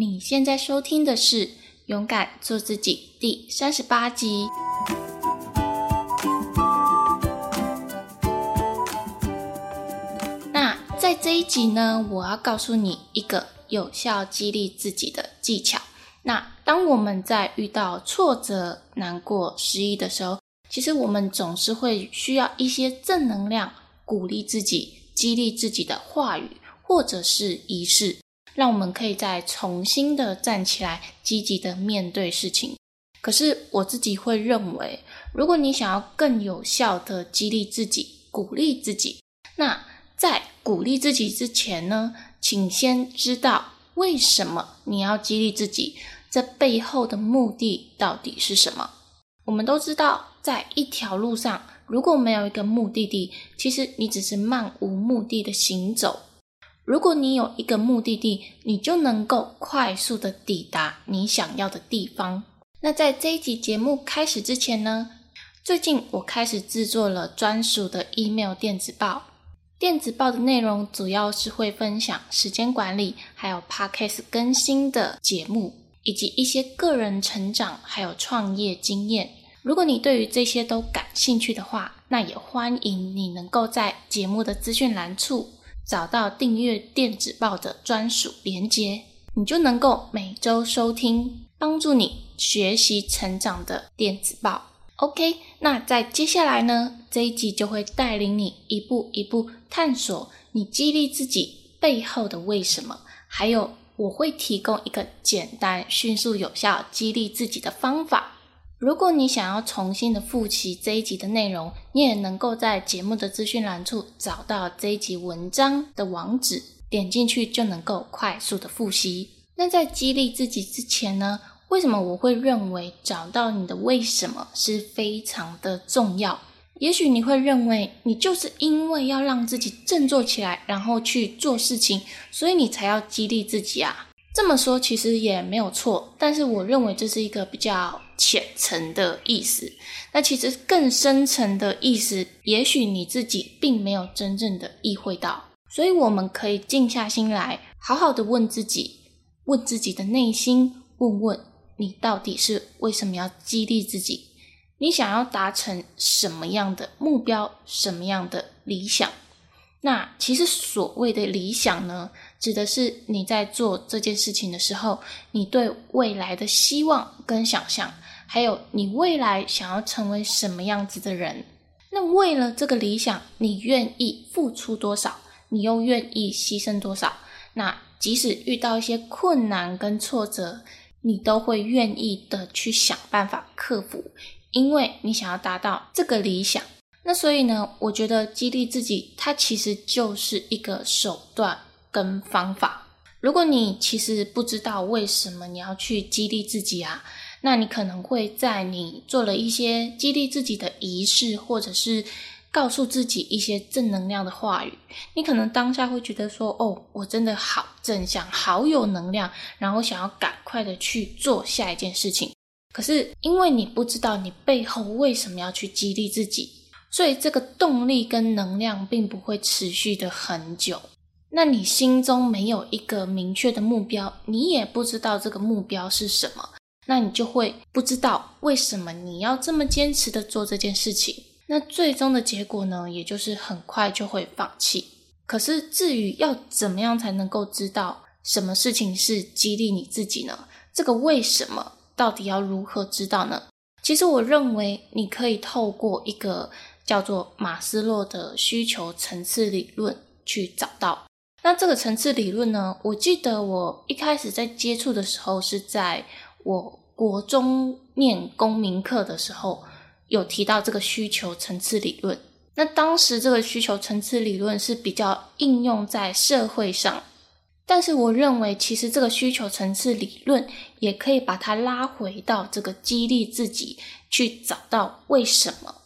你现在收听的是《勇敢做自己》第三十八集。那在这一集呢，我要告诉你一个有效激励自己的技巧。那当我们在遇到挫折、难过、失意的时候，其实我们总是会需要一些正能量，鼓励自己、激励自己的话语，或者是仪式。让我们可以再重新的站起来，积极的面对事情。可是我自己会认为，如果你想要更有效的激励自己、鼓励自己，那在鼓励自己之前呢，请先知道为什么你要激励自己，这背后的目的到底是什么？我们都知道，在一条路上，如果没有一个目的地，其实你只是漫无目的的行走。如果你有一个目的地，你就能够快速的抵达你想要的地方。那在这一集节目开始之前呢，最近我开始制作了专属的 email 电子报。电子报的内容主要是会分享时间管理，还有 podcast 更新的节目，以及一些个人成长还有创业经验。如果你对于这些都感兴趣的话，那也欢迎你能够在节目的资讯栏处。找到订阅电子报的专属连接，你就能够每周收听帮助你学习成长的电子报。OK，那在接下来呢，这一集就会带领你一步一步探索你激励自己背后的为什么，还有我会提供一个简单、迅速、有效激励自己的方法。如果你想要重新的复习这一集的内容，你也能够在节目的资讯栏处找到这一集文章的网址，点进去就能够快速的复习。那在激励自己之前呢，为什么我会认为找到你的为什么是非常的重要？也许你会认为你就是因为要让自己振作起来，然后去做事情，所以你才要激励自己啊。这么说其实也没有错，但是我认为这是一个比较浅层的意思。那其实更深层的意思，也许你自己并没有真正的意会到。所以我们可以静下心来，好好的问自己，问自己的内心，问问你到底是为什么要激励自己？你想要达成什么样的目标？什么样的理想？那其实所谓的理想呢，指的是你在做这件事情的时候，你对未来的希望跟想象，还有你未来想要成为什么样子的人。那为了这个理想，你愿意付出多少？你又愿意牺牲多少？那即使遇到一些困难跟挫折，你都会愿意的去想办法克服，因为你想要达到这个理想。那所以呢，我觉得激励自己，它其实就是一个手段跟方法。如果你其实不知道为什么你要去激励自己啊，那你可能会在你做了一些激励自己的仪式，或者是告诉自己一些正能量的话语，你可能当下会觉得说：“哦，我真的好正向，好有能量，然后想要赶快的去做下一件事情。”可是因为你不知道你背后为什么要去激励自己。所以这个动力跟能量并不会持续的很久。那你心中没有一个明确的目标，你也不知道这个目标是什么，那你就会不知道为什么你要这么坚持的做这件事情。那最终的结果呢，也就是很快就会放弃。可是至于要怎么样才能够知道什么事情是激励你自己呢？这个为什么到底要如何知道呢？其实我认为你可以透过一个。叫做马斯洛的需求层次理论去找到。那这个层次理论呢？我记得我一开始在接触的时候，是在我国中念公民课的时候有提到这个需求层次理论。那当时这个需求层次理论是比较应用在社会上，但是我认为其实这个需求层次理论也可以把它拉回到这个激励自己去找到为什么。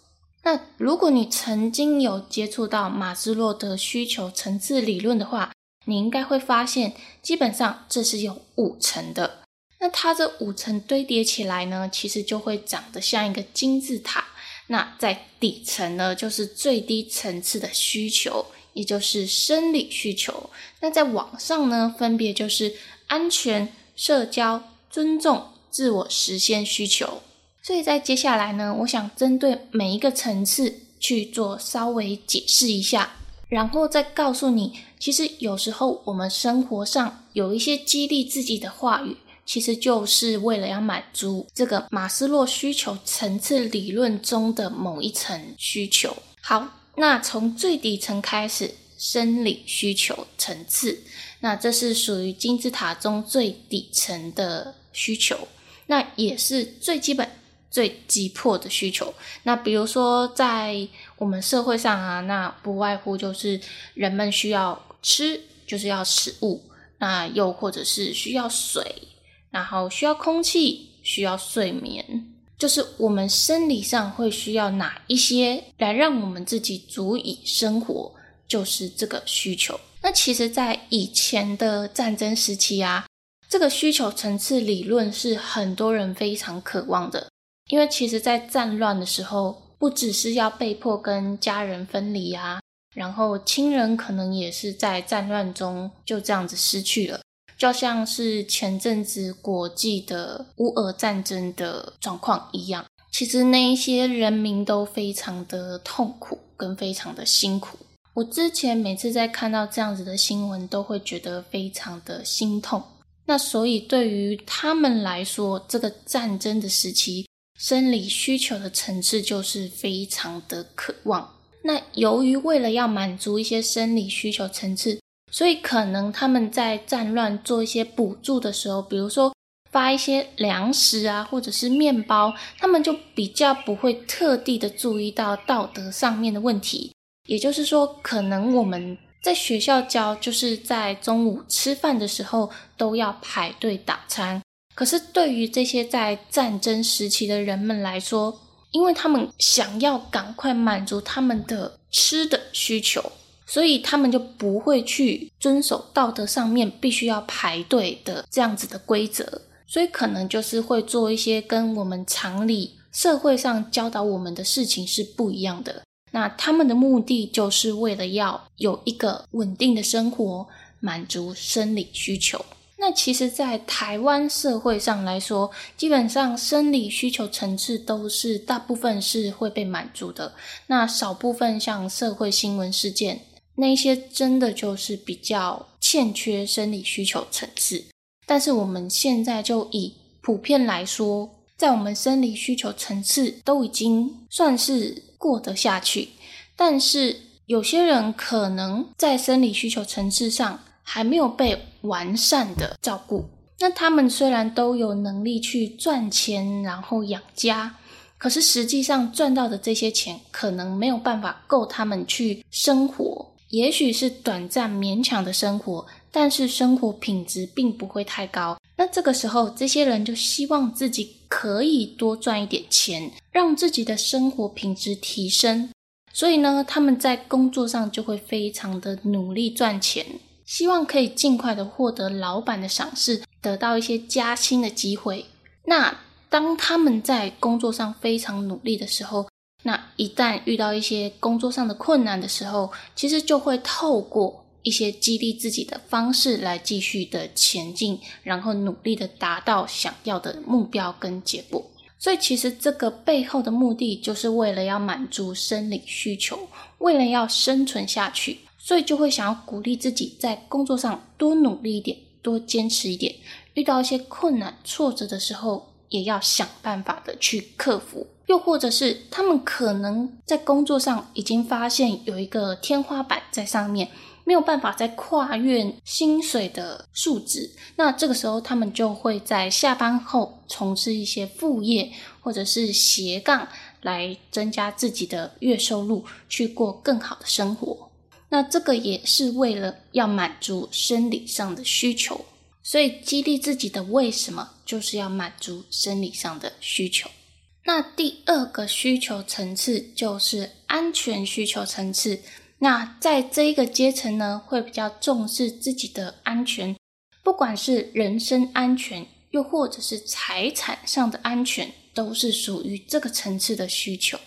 那如果你曾经有接触到马斯洛的需求层次理论的话，你应该会发现，基本上这是有五层的。那它这五层堆叠起来呢，其实就会长得像一个金字塔。那在底层呢，就是最低层次的需求，也就是生理需求。那在网上呢，分别就是安全、社交、尊重、自我实现需求。所以在接下来呢，我想针对每一个层次去做稍微解释一下，然后再告诉你，其实有时候我们生活上有一些激励自己的话语。其实就是为了要满足这个马斯洛需求层次理论中的某一层需求。好，那从最底层开始，生理需求层次，那这是属于金字塔中最底层的需求，那也是最基本、最急迫的需求。那比如说在我们社会上啊，那不外乎就是人们需要吃，就是要食物，那又或者是需要水。然后需要空气，需要睡眠，就是我们生理上会需要哪一些来让我们自己足以生活，就是这个需求。那其实，在以前的战争时期啊，这个需求层次理论是很多人非常渴望的，因为其实，在战乱的时候，不只是要被迫跟家人分离啊，然后亲人可能也是在战乱中就这样子失去了。就像是前阵子国际的乌俄战争的状况一样，其实那一些人民都非常的痛苦跟非常的辛苦。我之前每次在看到这样子的新闻，都会觉得非常的心痛。那所以对于他们来说，这个战争的时期，生理需求的层次就是非常的渴望。那由于为了要满足一些生理需求层次，所以，可能他们在战乱做一些补助的时候，比如说发一些粮食啊，或者是面包，他们就比较不会特地的注意到道德上面的问题。也就是说，可能我们在学校教，就是在中午吃饭的时候都要排队打餐。可是，对于这些在战争时期的人们来说，因为他们想要赶快满足他们的吃的需求。所以他们就不会去遵守道德上面必须要排队的这样子的规则，所以可能就是会做一些跟我们常理社会上教导我们的事情是不一样的。那他们的目的就是为了要有一个稳定的生活，满足生理需求。那其实，在台湾社会上来说，基本上生理需求层次都是大部分是会被满足的。那少部分像社会新闻事件。那些真的就是比较欠缺生理需求层次，但是我们现在就以普遍来说，在我们生理需求层次都已经算是过得下去，但是有些人可能在生理需求层次上还没有被完善的照顾。那他们虽然都有能力去赚钱，然后养家，可是实际上赚到的这些钱可能没有办法够他们去生活。也许是短暂勉强的生活，但是生活品质并不会太高。那这个时候，这些人就希望自己可以多赚一点钱，让自己的生活品质提升。所以呢，他们在工作上就会非常的努力赚钱，希望可以尽快的获得老板的赏识，得到一些加薪的机会。那当他们在工作上非常努力的时候，那一旦遇到一些工作上的困难的时候，其实就会透过一些激励自己的方式来继续的前进，然后努力的达到想要的目标跟结果。所以，其实这个背后的目的就是为了要满足生理需求，为了要生存下去，所以就会想要鼓励自己在工作上多努力一点，多坚持一点。遇到一些困难挫折的时候，也要想办法的去克服。又或者是他们可能在工作上已经发现有一个天花板在上面，没有办法再跨越薪水的数值，那这个时候他们就会在下班后从事一些副业或者是斜杠，来增加自己的月收入，去过更好的生活。那这个也是为了要满足生理上的需求，所以激励自己的为什么就是要满足生理上的需求。那第二个需求层次就是安全需求层次。那在这一个阶层呢，会比较重视自己的安全，不管是人身安全，又或者是财产上的安全，都是属于这个层次的需求。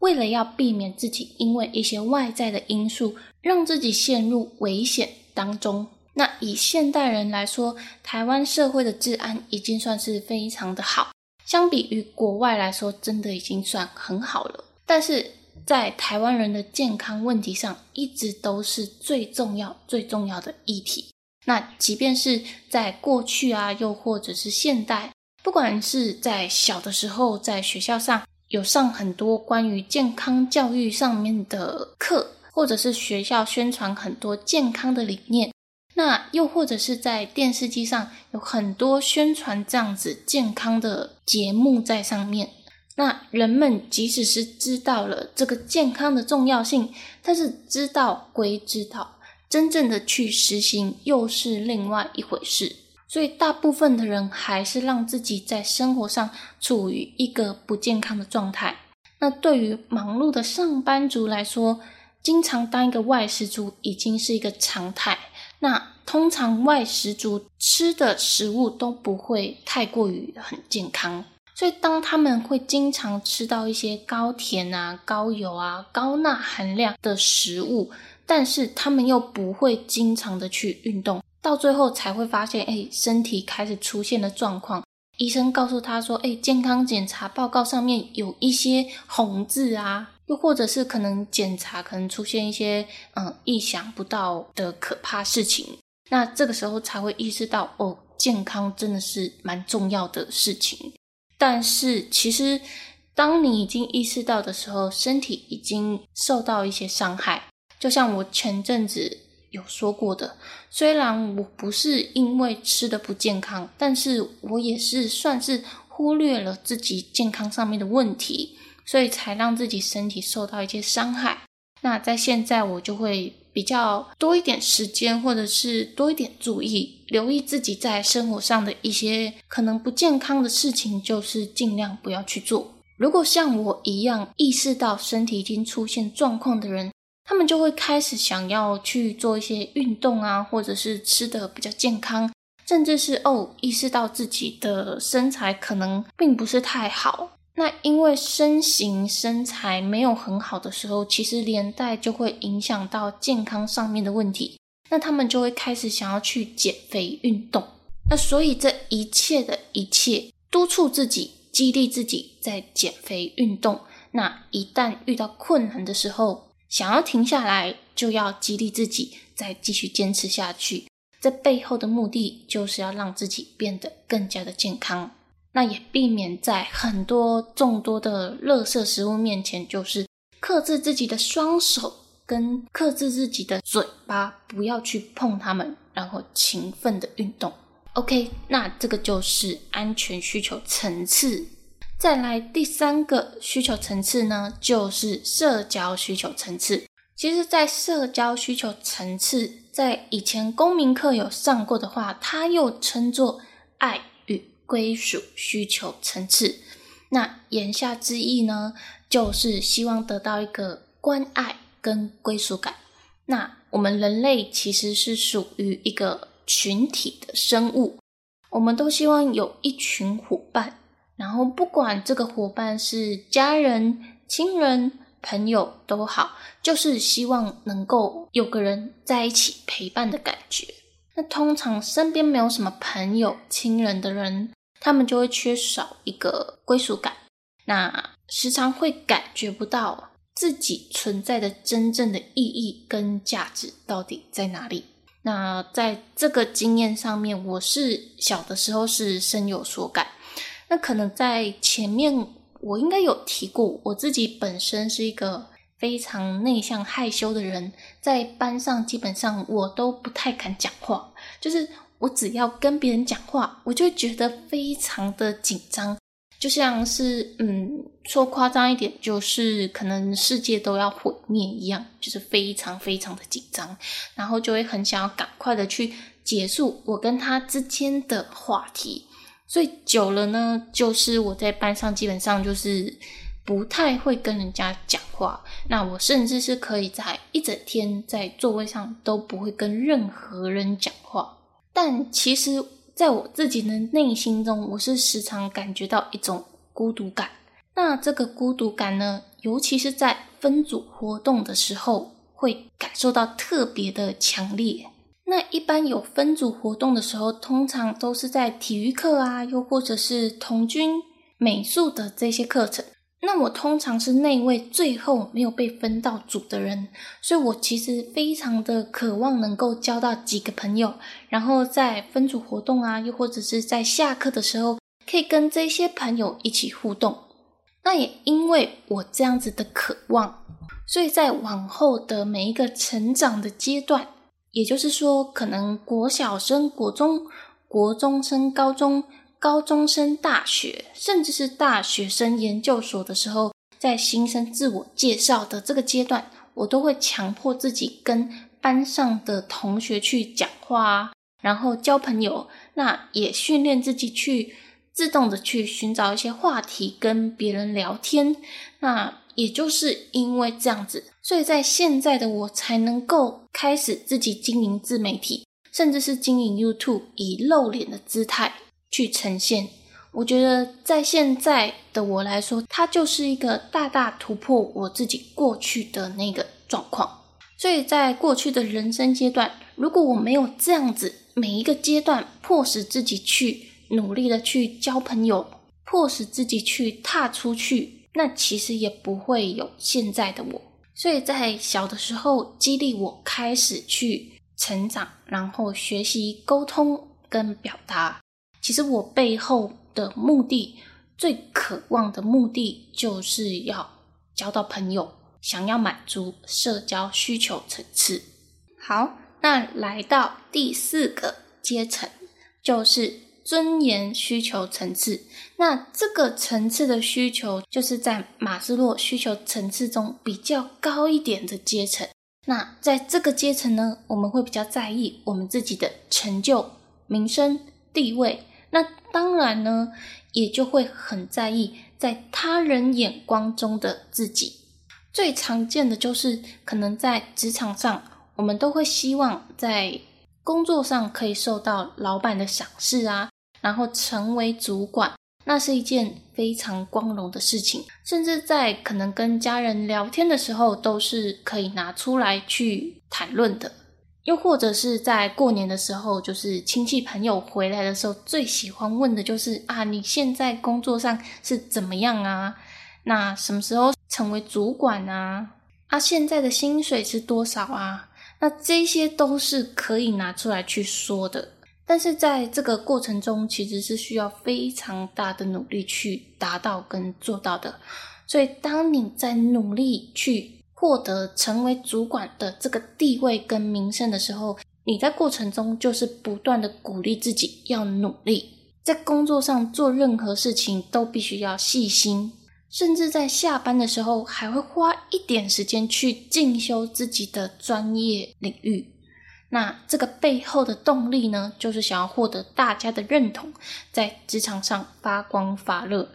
为了要避免自己因为一些外在的因素让自己陷入危险当中，那以现代人来说，台湾社会的治安已经算是非常的好，相比于国外来说，真的已经算很好了。但是在台湾人的健康问题上，一直都是最重要、最重要的议题。那即便是在过去啊，又或者是现代，不管是在小的时候，在学校上有上很多关于健康教育上面的课，或者是学校宣传很多健康的理念。那又或者是在电视机上有很多宣传这样子健康的节目在上面，那人们即使是知道了这个健康的重要性，但是知道归知道，真正的去实行又是另外一回事。所以大部分的人还是让自己在生活上处于一个不健康的状态。那对于忙碌的上班族来说，经常当一个外食族已经是一个常态。那通常外食族吃的食物都不会太过于很健康，所以当他们会经常吃到一些高甜啊、高油啊、高钠含量的食物，但是他们又不会经常的去运动，到最后才会发现，哎，身体开始出现了状况。医生告诉他说，哎，健康检查报告上面有一些红字啊。又或者是可能检查可能出现一些嗯意想不到的可怕事情，那这个时候才会意识到哦，健康真的是蛮重要的事情。但是其实当你已经意识到的时候，身体已经受到一些伤害。就像我前阵子有说过的，虽然我不是因为吃的不健康，但是我也是算是忽略了自己健康上面的问题。所以才让自己身体受到一些伤害。那在现在，我就会比较多一点时间，或者是多一点注意，留意自己在生活上的一些可能不健康的事情，就是尽量不要去做。如果像我一样意识到身体已经出现状况的人，他们就会开始想要去做一些运动啊，或者是吃的比较健康，甚至是哦，意识到自己的身材可能并不是太好。那因为身形身材没有很好的时候，其实连带就会影响到健康上面的问题。那他们就会开始想要去减肥运动。那所以这一切的一切，督促自己、激励自己在减肥运动。那一旦遇到困难的时候，想要停下来，就要激励自己再继续坚持下去。这背后的目的，就是要让自己变得更加的健康。那也避免在很多众多的垃圾食物面前，就是克制自己的双手跟克制自己的嘴巴，不要去碰它们，然后勤奋的运动。OK，那这个就是安全需求层次。再来第三个需求层次呢，就是社交需求层次。其实，在社交需求层次，在以前公民课有上过的话，它又称作爱。归属需求层次，那言下之意呢，就是希望得到一个关爱跟归属感。那我们人类其实是属于一个群体的生物，我们都希望有一群伙伴，然后不管这个伙伴是家人、亲人、朋友都好，就是希望能够有个人在一起陪伴的感觉。那通常身边没有什么朋友、亲人的人。他们就会缺少一个归属感，那时常会感觉不到自己存在的真正的意义跟价值到底在哪里。那在这个经验上面，我是小的时候是深有所感。那可能在前面我应该有提过，我自己本身是一个非常内向害羞的人，在班上基本上我都不太敢讲话，就是。我只要跟别人讲话，我就觉得非常的紧张，就像是嗯，说夸张一点，就是可能世界都要毁灭一样，就是非常非常的紧张，然后就会很想要赶快的去结束我跟他之间的话题。所以久了呢，就是我在班上基本上就是不太会跟人家讲话，那我甚至是可以在一整天在座位上都不会跟任何人讲话。但其实，在我自己的内心中，我是时常感觉到一种孤独感。那这个孤独感呢，尤其是在分组活动的时候，会感受到特别的强烈。那一般有分组活动的时候，通常都是在体育课啊，又或者是童军、美术的这些课程。那我通常是那位最后没有被分到组的人，所以我其实非常的渴望能够交到几个朋友，然后在分组活动啊，又或者是在下课的时候，可以跟这些朋友一起互动。那也因为我这样子的渴望，所以在往后的每一个成长的阶段，也就是说，可能国小升国中，国中升高中。高中生、大学，甚至是大学生研究所的时候，在新生自我介绍的这个阶段，我都会强迫自己跟班上的同学去讲话，然后交朋友。那也训练自己去自动的去寻找一些话题跟别人聊天。那也就是因为这样子，所以在现在的我才能够开始自己经营自媒体，甚至是经营 YouTube，以露脸的姿态。去呈现，我觉得在现在的我来说，它就是一个大大突破我自己过去的那个状况。所以在过去的人生阶段，如果我没有这样子每一个阶段迫使自己去努力的去交朋友，迫使自己去踏出去，那其实也不会有现在的我。所以在小的时候，激励我开始去成长，然后学习沟通跟表达。其实我背后的目的，最渴望的目的，就是要交到朋友，想要满足社交需求层次。好，那来到第四个阶层，就是尊严需求层次。那这个层次的需求，就是在马斯洛需求层次中比较高一点的阶层。那在这个阶层呢，我们会比较在意我们自己的成就、名声、地位。那当然呢，也就会很在意在他人眼光中的自己。最常见的就是，可能在职场上，我们都会希望在工作上可以受到老板的赏识啊，然后成为主管，那是一件非常光荣的事情。甚至在可能跟家人聊天的时候，都是可以拿出来去谈论的。又或者是在过年的时候，就是亲戚朋友回来的时候，最喜欢问的就是啊，你现在工作上是怎么样啊？那什么时候成为主管啊？啊，现在的薪水是多少啊？那这些都是可以拿出来去说的。但是在这个过程中，其实是需要非常大的努力去达到跟做到的。所以，当你在努力去。获得成为主管的这个地位跟名声的时候，你在过程中就是不断的鼓励自己要努力，在工作上做任何事情都必须要细心，甚至在下班的时候还会花一点时间去进修自己的专业领域。那这个背后的动力呢，就是想要获得大家的认同，在职场上发光发热。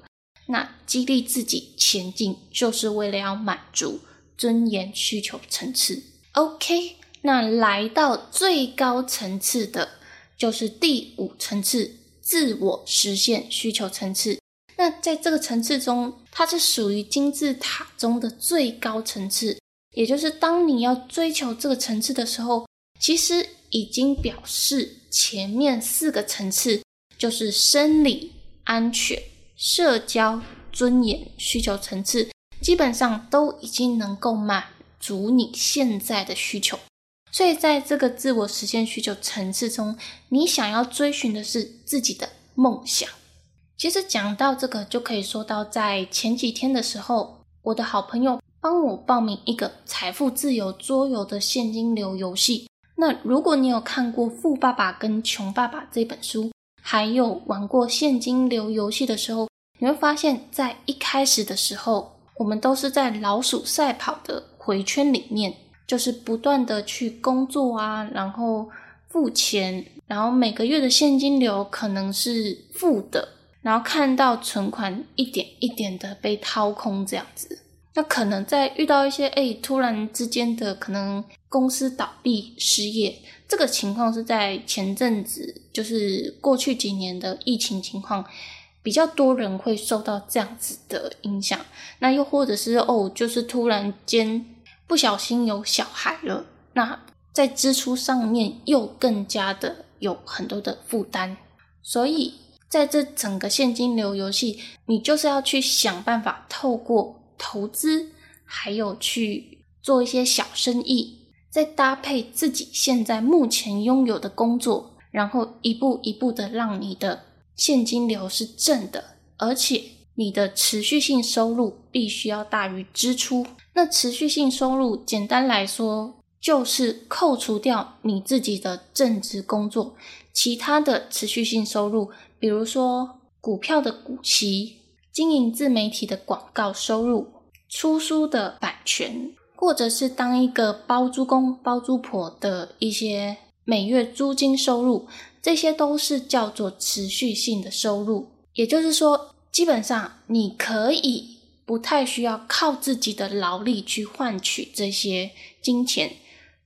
那激励自己前进，就是为了要满足。尊严需求层次，OK，那来到最高层次的，就是第五层次自我实现需求层次。那在这个层次中，它是属于金字塔中的最高层次，也就是当你要追求这个层次的时候，其实已经表示前面四个层次就是生理安全、社交、尊严需求层次。基本上都已经能够满足你现在的需求，所以在这个自我实现需求层次中，你想要追寻的是自己的梦想。其实讲到这个，就可以说到在前几天的时候，我的好朋友帮我报名一个财富自由桌游的现金流游戏。那如果你有看过《富爸爸跟穷爸爸》这本书，还有玩过现金流游戏的时候，你会发现在一开始的时候。我们都是在老鼠赛跑的回圈里面，就是不断的去工作啊，然后付钱，然后每个月的现金流可能是负的，然后看到存款一点一点的被掏空这样子。那可能在遇到一些哎突然之间的可能公司倒闭失业，这个情况是在前阵子，就是过去几年的疫情情况。比较多人会受到这样子的影响，那又或者是哦，就是突然间不小心有小孩了，那在支出上面又更加的有很多的负担。所以在这整个现金流游戏，你就是要去想办法透过投资，还有去做一些小生意。再搭配自己现在目前拥有的工作，然后一步一步的让你的现金流是正的，而且你的持续性收入必须要大于支出。那持续性收入，简单来说就是扣除掉你自己的正职工作，其他的持续性收入，比如说股票的股息、经营自媒体的广告收入、出书的版权。或者是当一个包租公、包租婆的一些每月租金收入，这些都是叫做持续性的收入。也就是说，基本上你可以不太需要靠自己的劳力去换取这些金钱，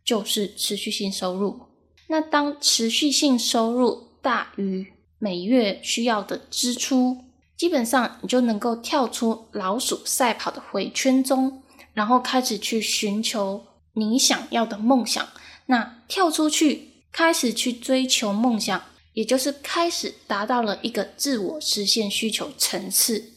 就是持续性收入。那当持续性收入大于每月需要的支出，基本上你就能够跳出老鼠赛跑的回圈中。然后开始去寻求你想要的梦想，那跳出去开始去追求梦想，也就是开始达到了一个自我实现需求层次。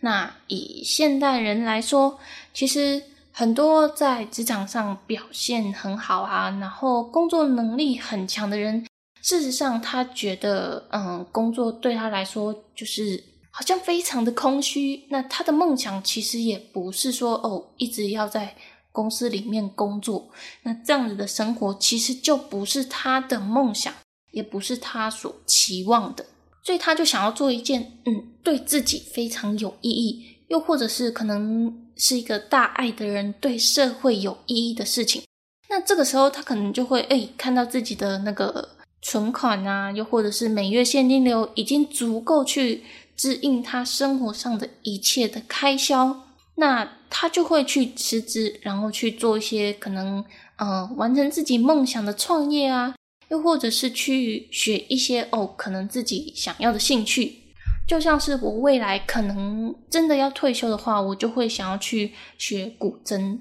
那以现代人来说，其实很多在职场上表现很好啊，然后工作能力很强的人，事实上他觉得，嗯，工作对他来说就是。好像非常的空虚。那他的梦想其实也不是说哦，一直要在公司里面工作。那这样子的生活其实就不是他的梦想，也不是他所期望的。所以他就想要做一件嗯，对自己非常有意义，又或者是可能是一个大爱的人对社会有意义的事情。那这个时候他可能就会哎，看到自己的那个存款啊，又或者是每月现金流已经足够去。支应他生活上的一切的开销，那他就会去辞职，然后去做一些可能，呃，完成自己梦想的创业啊，又或者是去学一些哦，可能自己想要的兴趣。就像是我未来可能真的要退休的话，我就会想要去学古筝。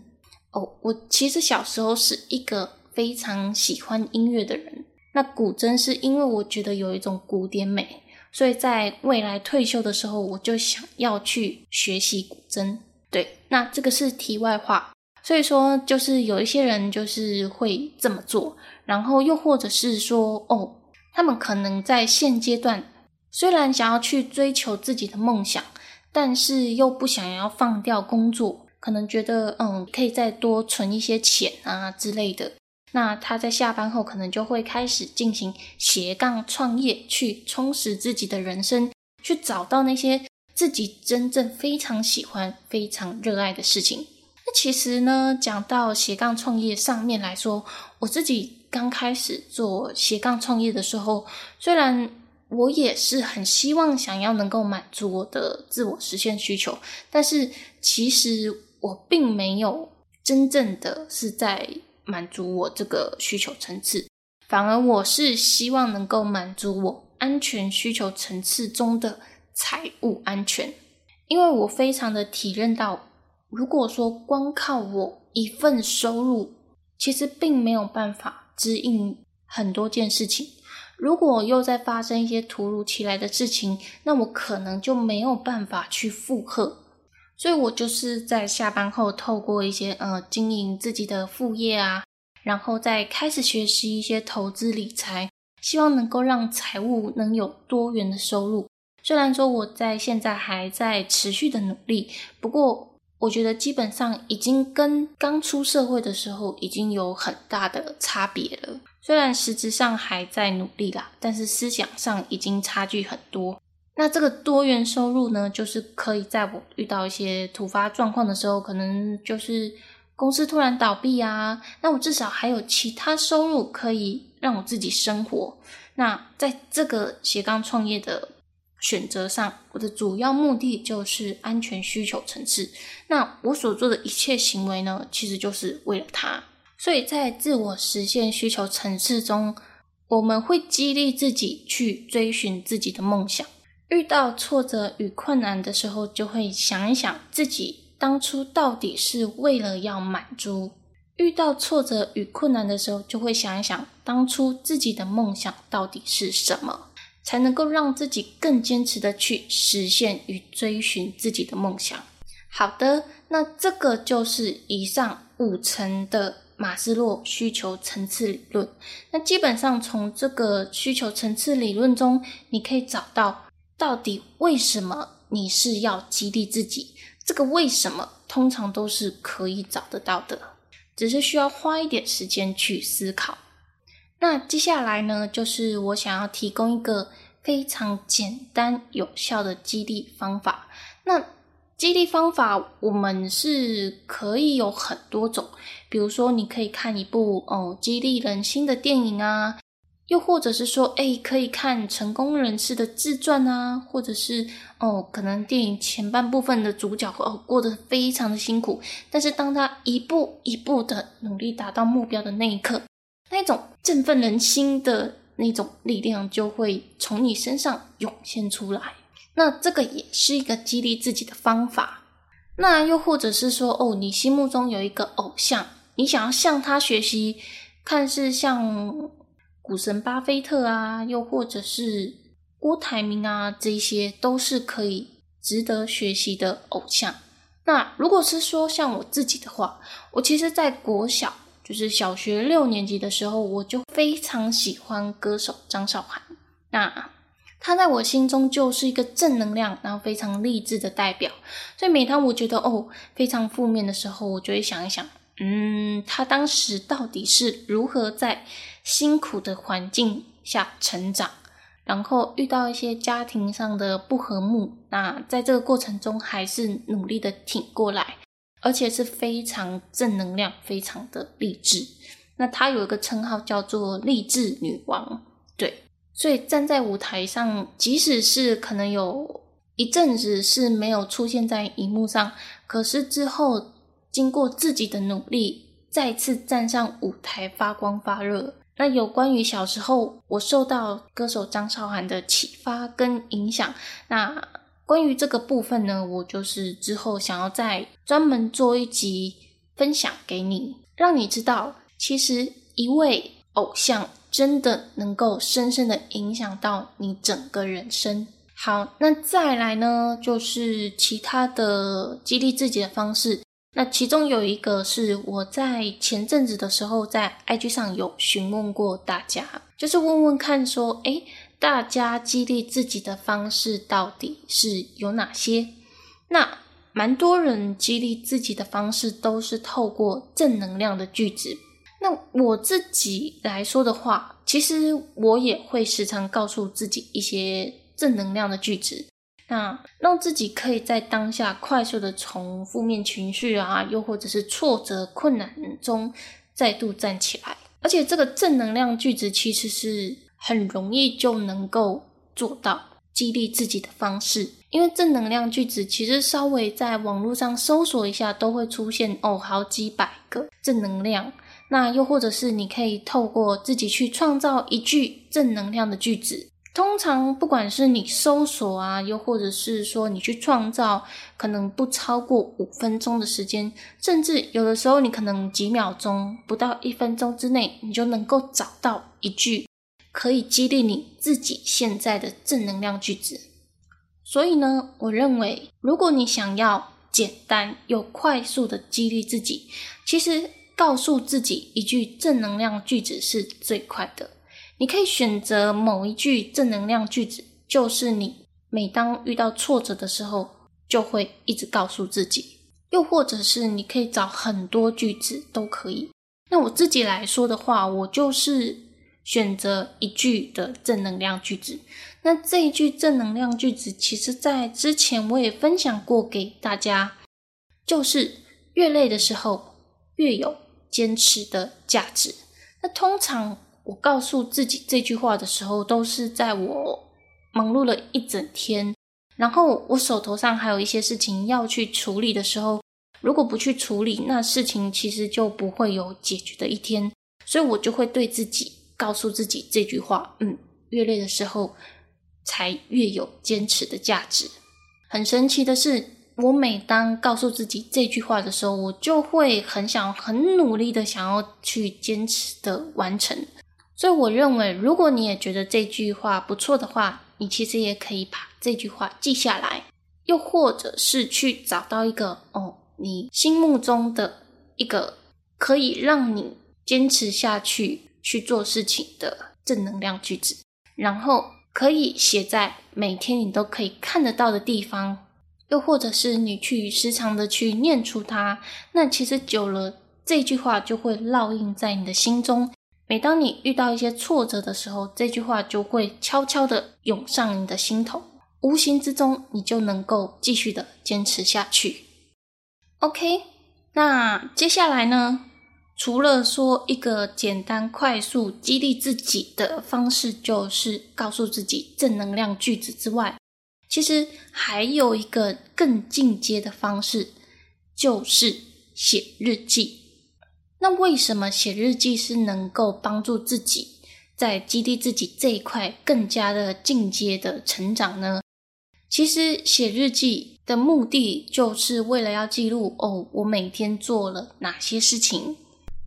哦，我其实小时候是一个非常喜欢音乐的人，那古筝是因为我觉得有一种古典美。所以在未来退休的时候，我就想要去学习古筝。对，那这个是题外话。所以说，就是有一些人就是会这么做，然后又或者是说，哦，他们可能在现阶段虽然想要去追求自己的梦想，但是又不想要放掉工作，可能觉得嗯，可以再多存一些钱啊之类的。那他在下班后可能就会开始进行斜杠创业，去充实自己的人生，去找到那些自己真正非常喜欢、非常热爱的事情。那其实呢，讲到斜杠创业上面来说，我自己刚开始做斜杠创业的时候，虽然我也是很希望想要能够满足我的自我实现需求，但是其实我并没有真正的是在。满足我这个需求层次，反而我是希望能够满足我安全需求层次中的财务安全，因为我非常的体认到，如果说光靠我一份收入，其实并没有办法支应很多件事情。如果又在发生一些突如其来的事情，那我可能就没有办法去负荷。所以我就是在下班后，透过一些呃经营自己的副业啊，然后再开始学习一些投资理财，希望能够让财务能有多元的收入。虽然说我在现在还在持续的努力，不过我觉得基本上已经跟刚出社会的时候已经有很大的差别了。虽然实质上还在努力啦，但是思想上已经差距很多。那这个多元收入呢，就是可以在我遇到一些突发状况的时候，可能就是公司突然倒闭啊，那我至少还有其他收入可以让我自己生活。那在这个斜杠创业的选择上，我的主要目的就是安全需求层次。那我所做的一切行为呢，其实就是为了它。所以在自我实现需求层次中，我们会激励自己去追寻自己的梦想。遇到挫折与困难的时候，就会想一想自己当初到底是为了要满足遇到挫折与困难的时候，就会想一想当初自己的梦想到底是什么，才能够让自己更坚持的去实现与追寻自己的梦想。好的，那这个就是以上五层的马斯洛需求层次理论。那基本上从这个需求层次理论中，你可以找到到底为什么你是要激励自己。这个为什么通常都是可以找得到的。只是需要花一点时间去思考。那接下来呢，就是我想要提供一个非常简单有效的激励方法。那激励方法我们是可以有很多种，比如说你可以看一部哦激励人心的电影啊。又或者是说，哎，可以看成功人士的自传啊，或者是哦，可能电影前半部分的主角哦过得非常的辛苦，但是当他一步一步的努力达到目标的那一刻，那种振奋人心的那种力量就会从你身上涌现出来。那这个也是一个激励自己的方法。那又或者是说，哦，你心目中有一个偶像，你想要向他学习，看似像。股神巴菲特啊，又或者是郭台铭啊，这些都是可以值得学习的偶像。那如果是说像我自己的话，我其实，在国小就是小学六年级的时候，我就非常喜欢歌手张韶涵。那他在我心中就是一个正能量，然后非常励志的代表。所以每当我觉得哦非常负面的时候，我就会想一想，嗯，他当时到底是如何在。辛苦的环境下成长，然后遇到一些家庭上的不和睦，那在这个过程中还是努力的挺过来，而且是非常正能量，非常的励志。那她有一个称号叫做励志女王，对，所以站在舞台上，即使是可能有一阵子是没有出现在荧幕上，可是之后经过自己的努力，再次站上舞台发光发热。那有关于小时候我受到歌手张韶涵的启发跟影响，那关于这个部分呢，我就是之后想要再专门做一集分享给你，让你知道，其实一位偶像真的能够深深的影响到你整个人生。好，那再来呢，就是其他的激励自己的方式。那其中有一个是我在前阵子的时候在 IG 上有询问过大家，就是问问看说，诶，大家激励自己的方式到底是有哪些？那蛮多人激励自己的方式都是透过正能量的句子。那我自己来说的话，其实我也会时常告诉自己一些正能量的句子。那让自己可以在当下快速的从负面情绪啊，又或者是挫折、困难中再度站起来。而且这个正能量句子其实是很容易就能够做到激励自己的方式，因为正能量句子其实稍微在网络上搜索一下都会出现哦，好几百个正能量。那又或者是你可以透过自己去创造一句正能量的句子。通常，不管是你搜索啊，又或者是说你去创造，可能不超过五分钟的时间，甚至有的时候你可能几秒钟，不到一分钟之内，你就能够找到一句可以激励你自己现在的正能量句子。所以呢，我认为，如果你想要简单又快速的激励自己，其实告诉自己一句正能量句子是最快的。你可以选择某一句正能量句子，就是你每当遇到挫折的时候，就会一直告诉自己；又或者是你可以找很多句子都可以。那我自己来说的话，我就是选择一句的正能量句子。那这一句正能量句子，其实在之前我也分享过给大家，就是越累的时候越有坚持的价值。那通常。我告诉自己这句话的时候，都是在我忙碌了一整天，然后我手头上还有一些事情要去处理的时候，如果不去处理，那事情其实就不会有解决的一天。所以我就会对自己告诉自己这句话：嗯，越累的时候才越有坚持的价值。很神奇的是，我每当告诉自己这句话的时候，我就会很想、很努力的想要去坚持的完成。所以，我认为，如果你也觉得这句话不错的话，你其实也可以把这句话记下来，又或者是去找到一个哦，你心目中的一个可以让你坚持下去去做事情的正能量句子，然后可以写在每天你都可以看得到的地方。又或者是你去时常的去念出它，那其实久了，这句话就会烙印在你的心中。每当你遇到一些挫折的时候，这句话就会悄悄的涌上你的心头，无形之中你就能够继续的坚持下去。OK，那接下来呢，除了说一个简单快速激励自己的方式，就是告诉自己正能量句子之外。其实还有一个更进阶的方式，就是写日记。那为什么写日记是能够帮助自己在激励自己这一块更加的进阶的成长呢？其实写日记的目的就是为了要记录哦，我每天做了哪些事情。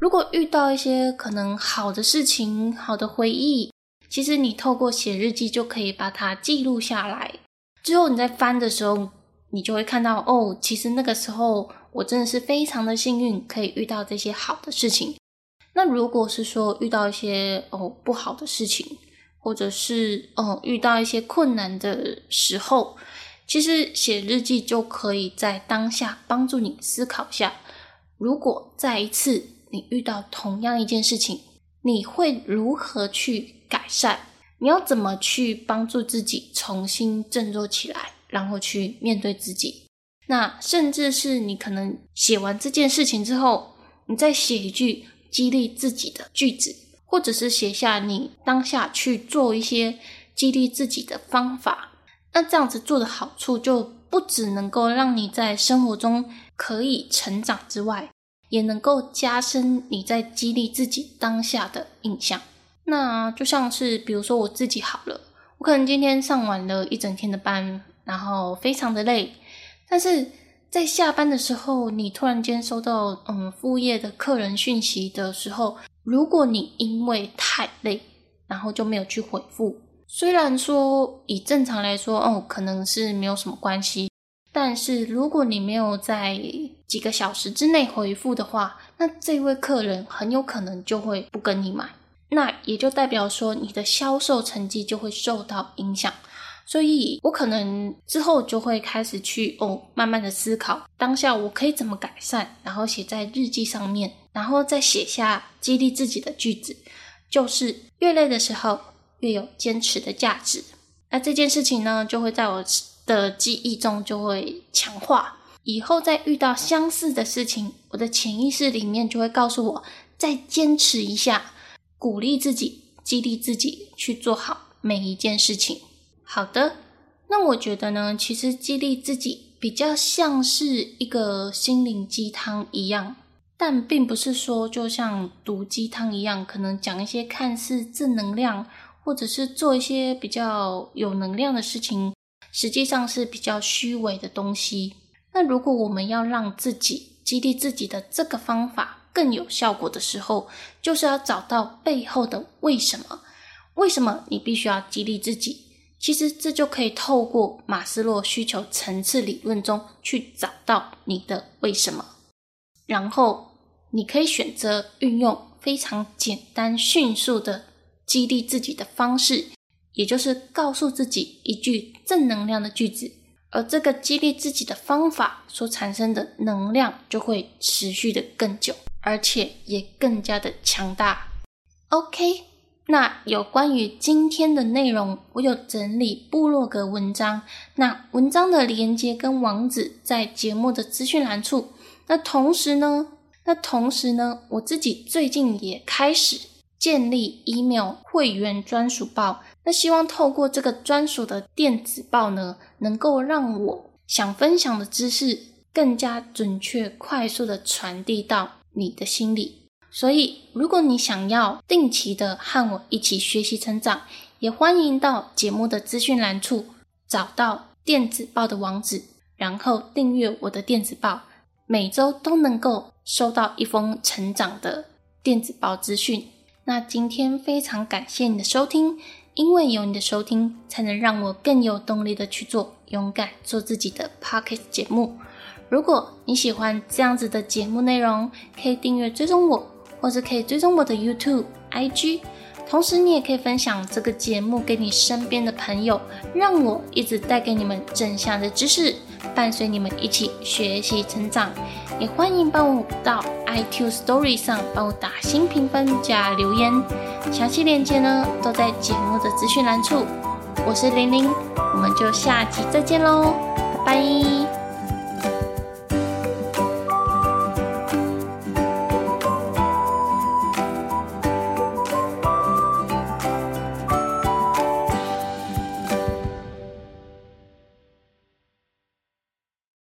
如果遇到一些可能好的事情、好的回忆，其实你透过写日记就可以把它记录下来。之后你在翻的时候，你就会看到哦，其实那个时候我真的是非常的幸运，可以遇到这些好的事情。那如果是说遇到一些哦不好的事情，或者是哦遇到一些困难的时候，其实写日记就可以在当下帮助你思考下，如果再一次你遇到同样一件事情，你会如何去改善？你要怎么去帮助自己重新振作起来，然后去面对自己？那甚至是你可能写完这件事情之后，你再写一句激励自己的句子，或者是写下你当下去做一些激励自己的方法。那这样子做的好处，就不只能够让你在生活中可以成长之外，也能够加深你在激励自己当下的印象。那就像是，比如说我自己好了，我可能今天上完了一整天的班，然后非常的累，但是在下班的时候，你突然间收到嗯副业的客人讯息的时候，如果你因为太累，然后就没有去回复，虽然说以正常来说，哦可能是没有什么关系，但是如果你没有在几个小时之内回复的话，那这位客人很有可能就会不跟你买。那也就代表说，你的销售成绩就会受到影响，所以我可能之后就会开始去哦，慢慢的思考当下我可以怎么改善，然后写在日记上面，然后再写下激励自己的句子，就是越累的时候越有坚持的价值。那这件事情呢，就会在我的记忆中就会强化，以后再遇到相似的事情，我的潜意识里面就会告诉我，再坚持一下。鼓励自己，激励自己去做好每一件事情。好的，那我觉得呢，其实激励自己比较像是一个心灵鸡汤一样，但并不是说就像毒鸡汤一样，可能讲一些看似正能量，或者是做一些比较有能量的事情，实际上是比较虚伪的东西。那如果我们要让自己激励自己的这个方法，更有效果的时候，就是要找到背后的为什么？为什么你必须要激励自己？其实这就可以透过马斯洛需求层次理论中去找到你的为什么。然后你可以选择运用非常简单、迅速的激励自己的方式，也就是告诉自己一句正能量的句子，而这个激励自己的方法所产生的能量就会持续的更久。而且也更加的强大。OK，那有关于今天的内容，我有整理部落格文章，那文章的连接跟网址在节目的资讯栏处。那同时呢，那同时呢，我自己最近也开始建立 email 会员专属报。那希望透过这个专属的电子报呢，能够让我想分享的知识更加准确、快速的传递到。你的心里，所以如果你想要定期的和我一起学习成长，也欢迎到节目的资讯栏处找到电子报的网址，然后订阅我的电子报，每周都能够收到一封成长的电子报资讯。那今天非常感谢你的收听，因为有你的收听，才能让我更有动力的去做勇敢做自己的 Pocket 节目。如果你喜欢这样子的节目内容，可以订阅追踪我，或者可以追踪我的 YouTube、IG。同时，你也可以分享这个节目给你身边的朋友，让我一直带给你们正向的知识，伴随你们一起学习成长。也欢迎帮我到 iTunes Story 上帮我打新评分加留言，详细链接呢都在节目的资讯栏处。我是玲玲，我们就下集再见喽，拜拜。